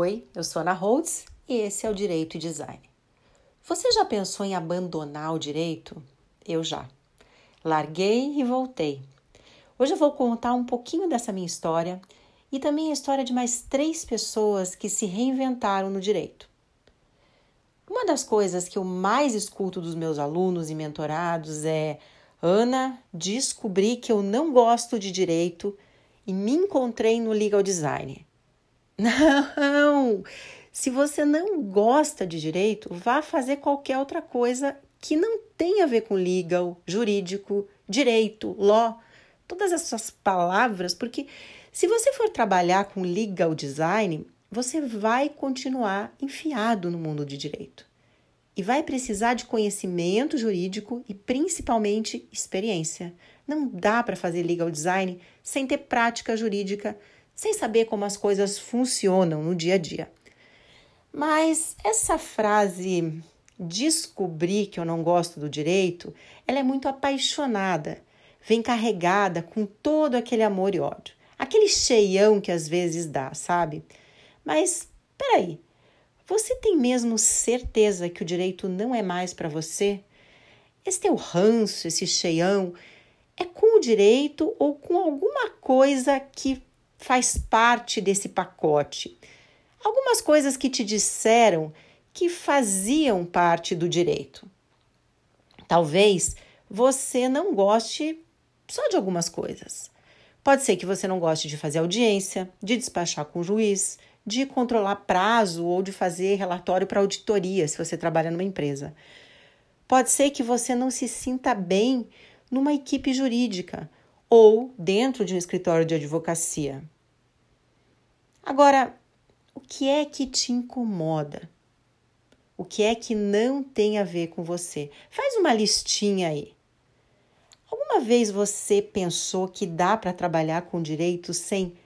Oi, eu sou Ana Holtz e esse é o Direito e Design. Você já pensou em abandonar o direito? Eu já. Larguei e voltei. Hoje eu vou contar um pouquinho dessa minha história e também a história de mais três pessoas que se reinventaram no direito. Uma das coisas que eu mais escuto dos meus alunos e mentorados é: Ana, descobri que eu não gosto de direito e me encontrei no legal design. Não! Se você não gosta de direito, vá fazer qualquer outra coisa que não tenha a ver com legal, jurídico, direito, law, todas essas palavras, porque se você for trabalhar com legal design, você vai continuar enfiado no mundo de direito. E vai precisar de conhecimento jurídico e principalmente experiência. Não dá para fazer legal design sem ter prática jurídica sem saber como as coisas funcionam no dia a dia. Mas essa frase descobrir que eu não gosto do direito, ela é muito apaixonada, vem carregada com todo aquele amor e ódio. Aquele cheião que às vezes dá, sabe? Mas peraí, você tem mesmo certeza que o direito não é mais para você? Esse teu ranço, esse cheião, é com o direito ou com alguma coisa que faz parte desse pacote. Algumas coisas que te disseram que faziam parte do direito. Talvez você não goste só de algumas coisas. Pode ser que você não goste de fazer audiência, de despachar com o juiz, de controlar prazo ou de fazer relatório para auditoria se você trabalha numa empresa. Pode ser que você não se sinta bem numa equipe jurídica ou dentro de um escritório de advocacia. Agora, o que é que te incomoda? O que é que não tem a ver com você? Faz uma listinha aí. Alguma vez você pensou que dá para trabalhar com direito sem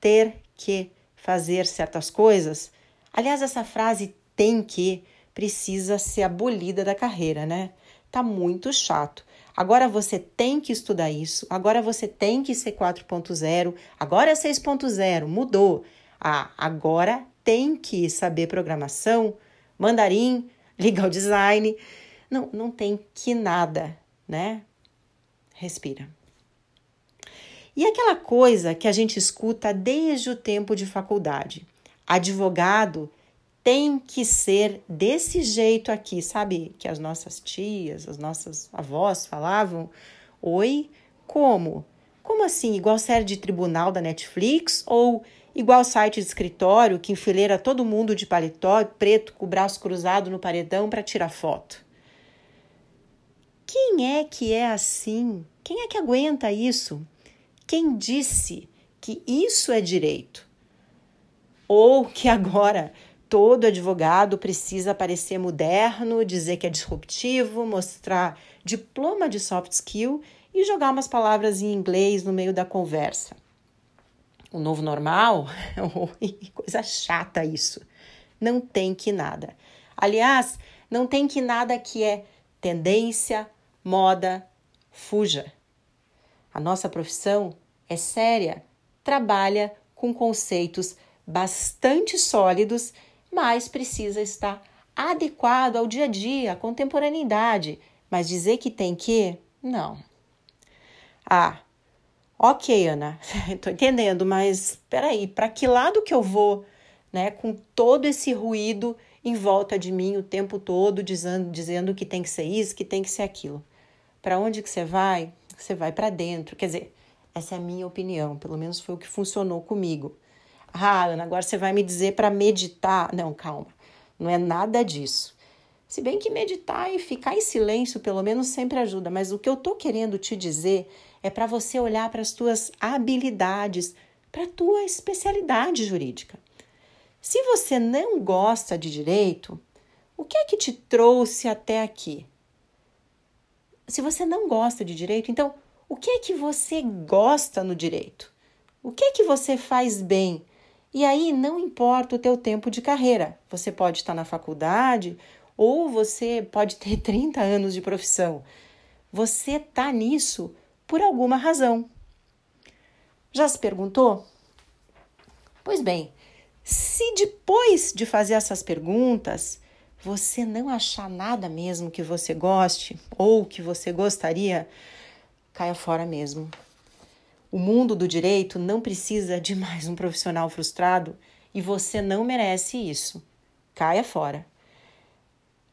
ter que fazer certas coisas? Aliás, essa frase tem que precisa ser abolida da carreira, né? Tá muito chato. Agora você tem que estudar isso, agora você tem que ser 4.0, agora é 6.0, mudou. Ah, agora tem que saber programação, mandarim, legal design. Não, não tem que nada, né? Respira. E aquela coisa que a gente escuta desde o tempo de faculdade: advogado tem que ser desse jeito aqui, sabe? Que as nossas tias, as nossas avós falavam. Oi, como? Como assim? Igual série de tribunal da Netflix? Ou igual site de escritório que enfileira todo mundo de paletó preto com o braço cruzado no paredão para tirar foto? Quem é que é assim? Quem é que aguenta isso? Quem disse que isso é direito? Ou que agora todo advogado precisa parecer moderno, dizer que é disruptivo, mostrar diploma de soft skill e jogar umas palavras em inglês no meio da conversa. O novo normal? Coisa chata isso. Não tem que nada. Aliás, não tem que nada que é tendência, moda, fuja. A nossa profissão é séria, trabalha com conceitos bastante sólidos mas precisa estar adequado ao dia a dia, à contemporaneidade. Mas dizer que tem que, não. Ah, ok, Ana, estou entendendo, mas peraí, para que lado que eu vou, né, com todo esse ruído em volta de mim o tempo todo, dizendo, dizendo que tem que ser isso, que tem que ser aquilo? Para onde que você vai? Você vai para dentro. Quer dizer, essa é a minha opinião, pelo menos foi o que funcionou comigo. Ah, Ana, agora você vai me dizer para meditar. Não, calma, não é nada disso. Se bem que meditar e ficar em silêncio, pelo menos, sempre ajuda, mas o que eu estou querendo te dizer é para você olhar para as tuas habilidades, para a tua especialidade jurídica. Se você não gosta de direito, o que é que te trouxe até aqui? Se você não gosta de direito, então o que é que você gosta no direito? O que é que você faz bem? E aí não importa o teu tempo de carreira. Você pode estar na faculdade ou você pode ter 30 anos de profissão. Você está nisso por alguma razão. Já se perguntou? Pois bem, Se depois de fazer essas perguntas você não achar nada mesmo que você goste ou que você gostaria, caia fora mesmo. O mundo do direito não precisa de mais um profissional frustrado e você não merece isso. Caia fora.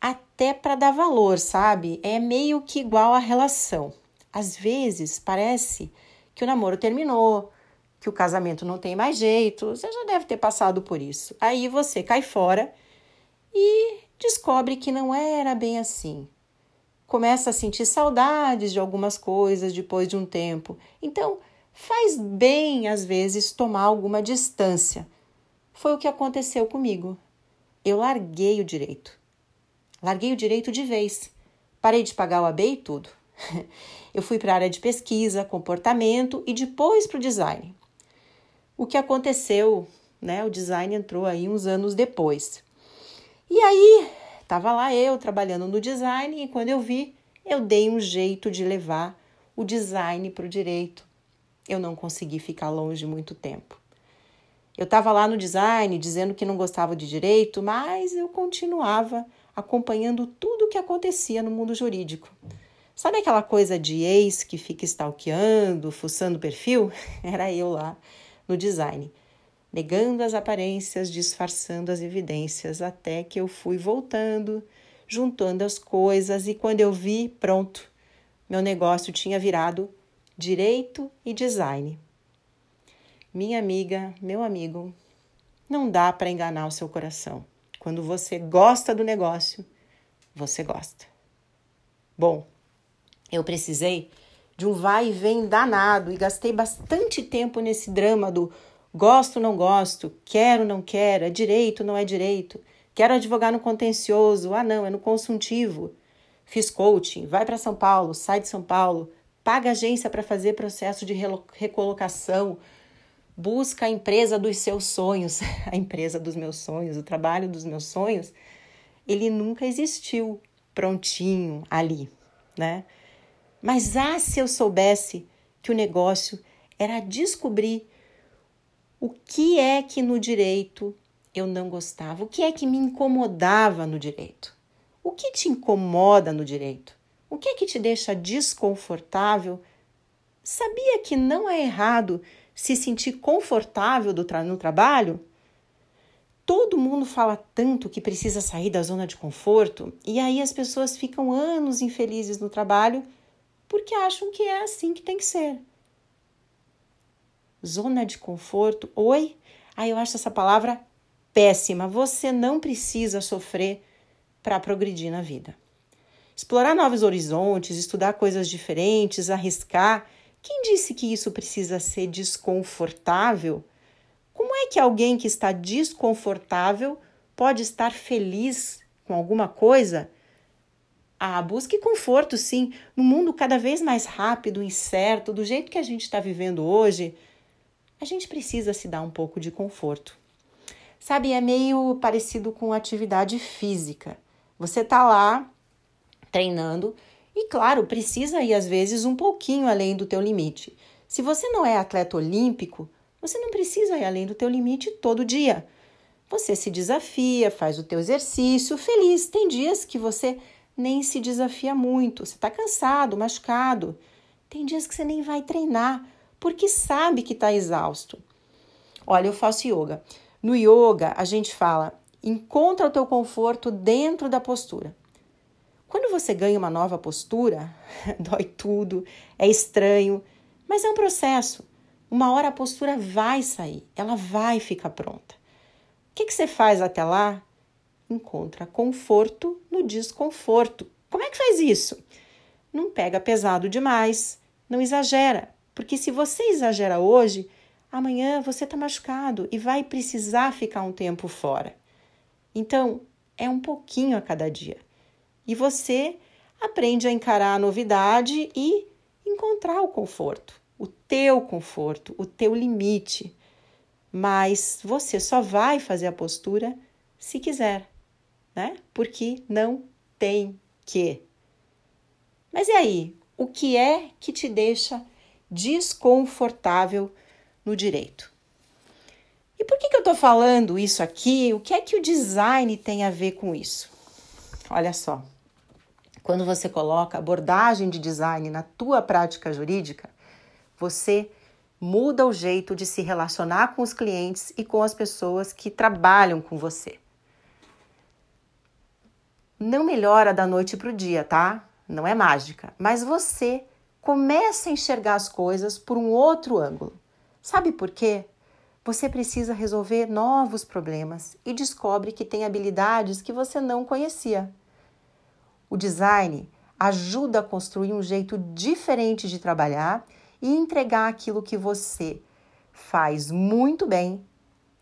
Até para dar valor, sabe? É meio que igual a relação. Às vezes parece que o namoro terminou, que o casamento não tem mais jeito, você já deve ter passado por isso. Aí você cai fora e descobre que não era bem assim começa a sentir saudades de algumas coisas depois de um tempo. Então, faz bem às vezes tomar alguma distância. Foi o que aconteceu comigo. Eu larguei o direito. Larguei o direito de vez. Parei de pagar o AB e tudo. Eu fui para a área de pesquisa, comportamento e depois para o design. O que aconteceu, né? O design entrou aí uns anos depois. E aí Tava lá eu trabalhando no design e quando eu vi, eu dei um jeito de levar o design para o direito. Eu não consegui ficar longe muito tempo. Eu estava lá no design dizendo que não gostava de direito, mas eu continuava acompanhando tudo o que acontecia no mundo jurídico. Sabe aquela coisa de ex que fica stalkeando, fuçando perfil? Era eu lá no design negando as aparências, disfarçando as evidências, até que eu fui voltando, juntando as coisas e quando eu vi, pronto, meu negócio tinha virado direito e design. Minha amiga, meu amigo, não dá para enganar o seu coração. Quando você gosta do negócio, você gosta. Bom, eu precisei de um vai e vem danado e gastei bastante tempo nesse drama do Gosto, não gosto, quero, não quero, é direito, não é direito. Quero advogar no contencioso, ah não, é no consultivo. Fiz coaching, vai para São Paulo, sai de São Paulo, paga agência para fazer processo de recolocação, busca a empresa dos seus sonhos, a empresa dos meus sonhos, o trabalho dos meus sonhos. Ele nunca existiu prontinho ali, né? Mas ah, se eu soubesse que o negócio era descobrir o que é que no direito eu não gostava? O que é que me incomodava no direito? O que te incomoda no direito? O que é que te deixa desconfortável? Sabia que não é errado se sentir confortável no trabalho? Todo mundo fala tanto que precisa sair da zona de conforto e aí as pessoas ficam anos infelizes no trabalho porque acham que é assim que tem que ser zona de conforto. Oi? Ah, eu acho essa palavra péssima. Você não precisa sofrer para progredir na vida. Explorar novos horizontes, estudar coisas diferentes, arriscar. Quem disse que isso precisa ser desconfortável? Como é que alguém que está desconfortável pode estar feliz com alguma coisa? Ah, busque conforto, sim. No mundo cada vez mais rápido, incerto, do jeito que a gente está vivendo hoje, a gente precisa se dar um pouco de conforto. Sabe, é meio parecido com atividade física. Você tá lá treinando e, claro, precisa ir às vezes um pouquinho além do teu limite. Se você não é atleta olímpico, você não precisa ir além do teu limite todo dia. Você se desafia, faz o teu exercício feliz. Tem dias que você nem se desafia muito, você está cansado, machucado. Tem dias que você nem vai treinar porque sabe que está exausto. Olha, eu faço yoga. No yoga, a gente fala: encontra o teu conforto dentro da postura. Quando você ganha uma nova postura, dói tudo, é estranho, mas é um processo. Uma hora a postura vai sair, ela vai ficar pronta. O que, que você faz até lá? Encontra conforto no desconforto. Como é que faz isso? Não pega pesado demais, não exagera, porque se você exagera hoje, amanhã você está machucado e vai precisar ficar um tempo fora. Então, é um pouquinho a cada dia. E você aprende a encarar a novidade e encontrar o conforto, o teu conforto, o teu limite. Mas você só vai fazer a postura se quiser, né? Porque não tem que. Mas e aí? O que é que te deixa desconfortável no direito. E por que, que eu estou falando isso aqui? O que é que o design tem a ver com isso? Olha só, quando você coloca abordagem de design na tua prática jurídica, você muda o jeito de se relacionar com os clientes e com as pessoas que trabalham com você. Não melhora da noite para o dia, tá? Não é mágica, mas você começa a enxergar as coisas por um outro ângulo. Sabe por quê? Você precisa resolver novos problemas e descobre que tem habilidades que você não conhecia. O design ajuda a construir um jeito diferente de trabalhar e entregar aquilo que você faz muito bem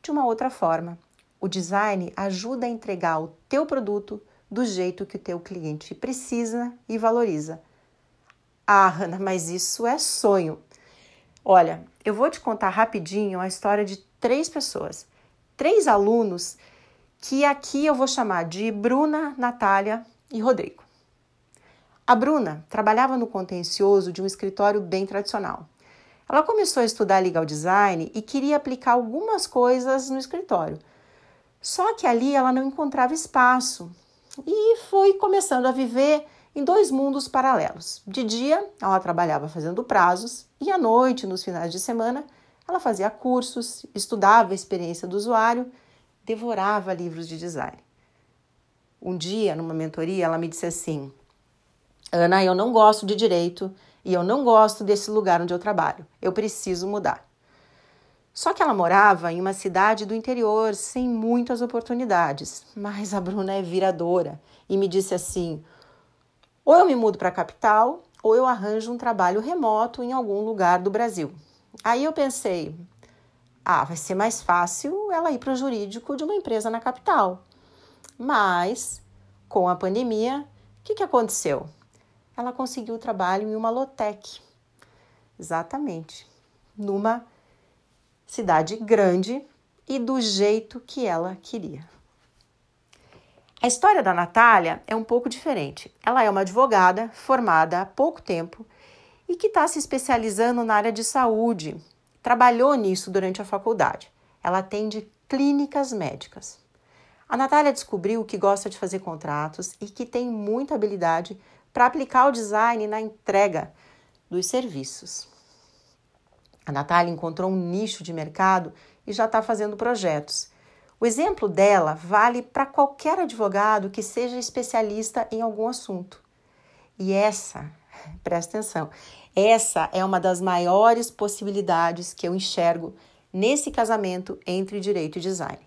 de uma outra forma. O design ajuda a entregar o teu produto do jeito que o teu cliente precisa e valoriza. Ah, Hanna, mas isso é sonho. Olha, eu vou te contar rapidinho a história de três pessoas, três alunos que aqui eu vou chamar de Bruna, Natália e Rodrigo. A Bruna trabalhava no contencioso de um escritório bem tradicional. Ela começou a estudar legal design e queria aplicar algumas coisas no escritório. Só que ali ela não encontrava espaço e foi começando a viver em dois mundos paralelos. De dia, ela trabalhava fazendo prazos e à noite, nos finais de semana, ela fazia cursos, estudava a experiência do usuário, devorava livros de design. Um dia, numa mentoria, ela me disse assim: Ana, eu não gosto de direito e eu não gosto desse lugar onde eu trabalho. Eu preciso mudar. Só que ela morava em uma cidade do interior sem muitas oportunidades. Mas a Bruna é viradora e me disse assim: ou eu me mudo para a capital, ou eu arranjo um trabalho remoto em algum lugar do Brasil. Aí eu pensei: ah, vai ser mais fácil ela ir para o jurídico de uma empresa na capital. Mas, com a pandemia, o que, que aconteceu? ela conseguiu trabalho em uma Lotec. Exatamente. Numa cidade grande e do jeito que ela queria. A história da Natália é um pouco diferente. Ela é uma advogada formada há pouco tempo e que está se especializando na área de saúde. Trabalhou nisso durante a faculdade. Ela atende clínicas médicas. A Natália descobriu que gosta de fazer contratos e que tem muita habilidade para aplicar o design na entrega dos serviços. A Natália encontrou um nicho de mercado e já está fazendo projetos. O exemplo dela vale para qualquer advogado que seja especialista em algum assunto. E essa, presta atenção, essa é uma das maiores possibilidades que eu enxergo nesse casamento entre direito e design.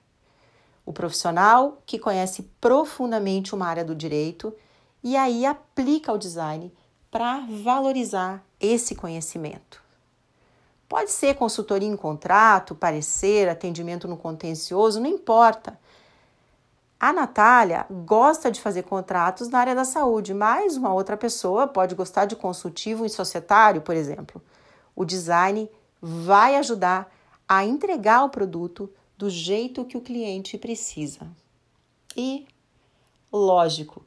O profissional que conhece profundamente uma área do direito e aí aplica o design para valorizar esse conhecimento. Pode ser consultoria em contrato, parecer, atendimento no contencioso, não importa. A Natália gosta de fazer contratos na área da saúde, mas uma outra pessoa pode gostar de consultivo em societário, por exemplo. O design vai ajudar a entregar o produto do jeito que o cliente precisa. E, lógico,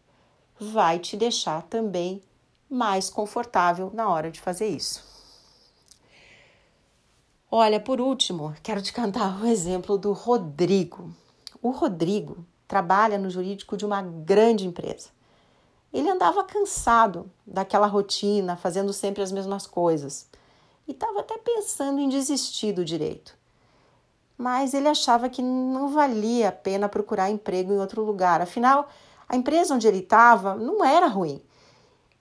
vai te deixar também mais confortável na hora de fazer isso. Olha, por último, quero te cantar o exemplo do Rodrigo. O Rodrigo trabalha no jurídico de uma grande empresa. Ele andava cansado daquela rotina, fazendo sempre as mesmas coisas, e estava até pensando em desistir do direito. Mas ele achava que não valia a pena procurar emprego em outro lugar, afinal, a empresa onde ele estava não era ruim.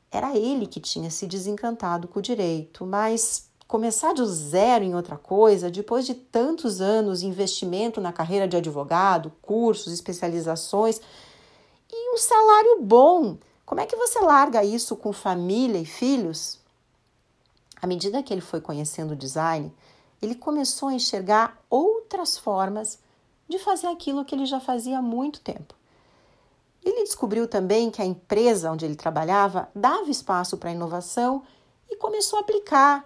Era ele que tinha se desencantado com o direito, mas começar do zero em outra coisa, depois de tantos anos de investimento na carreira de advogado, cursos, especializações e um salário bom, como é que você larga isso com família e filhos? À medida que ele foi conhecendo o design, ele começou a enxergar outras formas de fazer aquilo que ele já fazia há muito tempo. Ele descobriu também que a empresa onde ele trabalhava dava espaço para inovação e começou a aplicar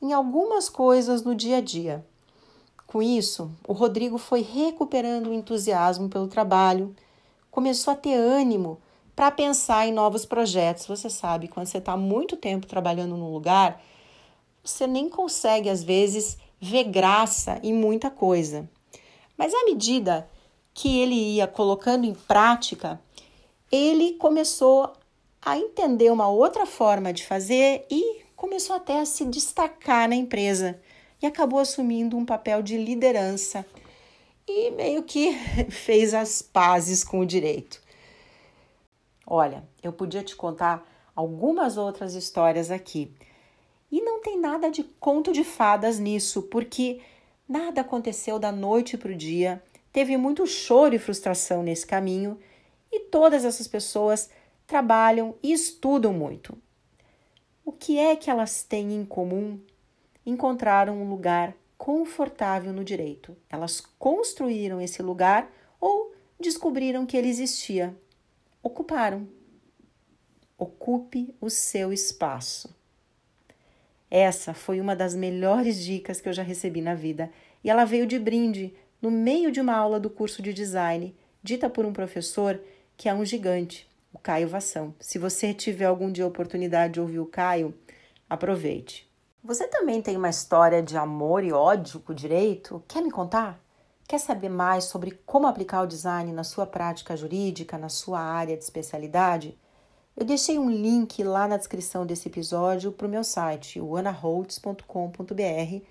em algumas coisas no dia a dia. Com isso, o Rodrigo foi recuperando o entusiasmo pelo trabalho, começou a ter ânimo para pensar em novos projetos. Você sabe, quando você está muito tempo trabalhando num lugar, você nem consegue, às vezes, ver graça em muita coisa. Mas à medida que ele ia colocando em prática, ele começou a entender uma outra forma de fazer e começou até a se destacar na empresa e acabou assumindo um papel de liderança e meio que fez as pazes com o direito. Olha, eu podia te contar algumas outras histórias aqui. E não tem nada de conto de fadas nisso, porque nada aconteceu da noite para o dia, teve muito choro e frustração nesse caminho, e todas essas pessoas trabalham e estudam muito. O que é que elas têm em comum? Encontraram um lugar confortável no direito. Elas construíram esse lugar ou descobriram que ele existia. Ocuparam. Ocupe o seu espaço. Essa foi uma das melhores dicas que eu já recebi na vida e ela veio de brinde no meio de uma aula do curso de design, dita por um professor que é um gigante o Caio Vação. Se você tiver algum dia a oportunidade de ouvir o Caio, aproveite. Você também tem uma história de amor e ódio com o direito? Quer me contar? Quer saber mais sobre como aplicar o design na sua prática jurídica, na sua área de especialidade? Eu deixei um link lá na descrição desse episódio para o meu site, o anaholtz.com.br.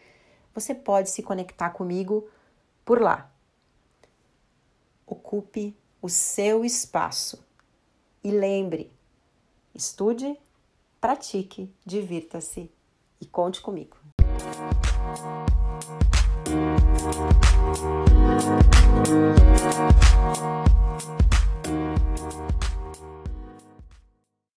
Você pode se conectar comigo por lá. Ocupe o seu espaço. E lembre, estude, pratique, divirta-se e conte comigo. Música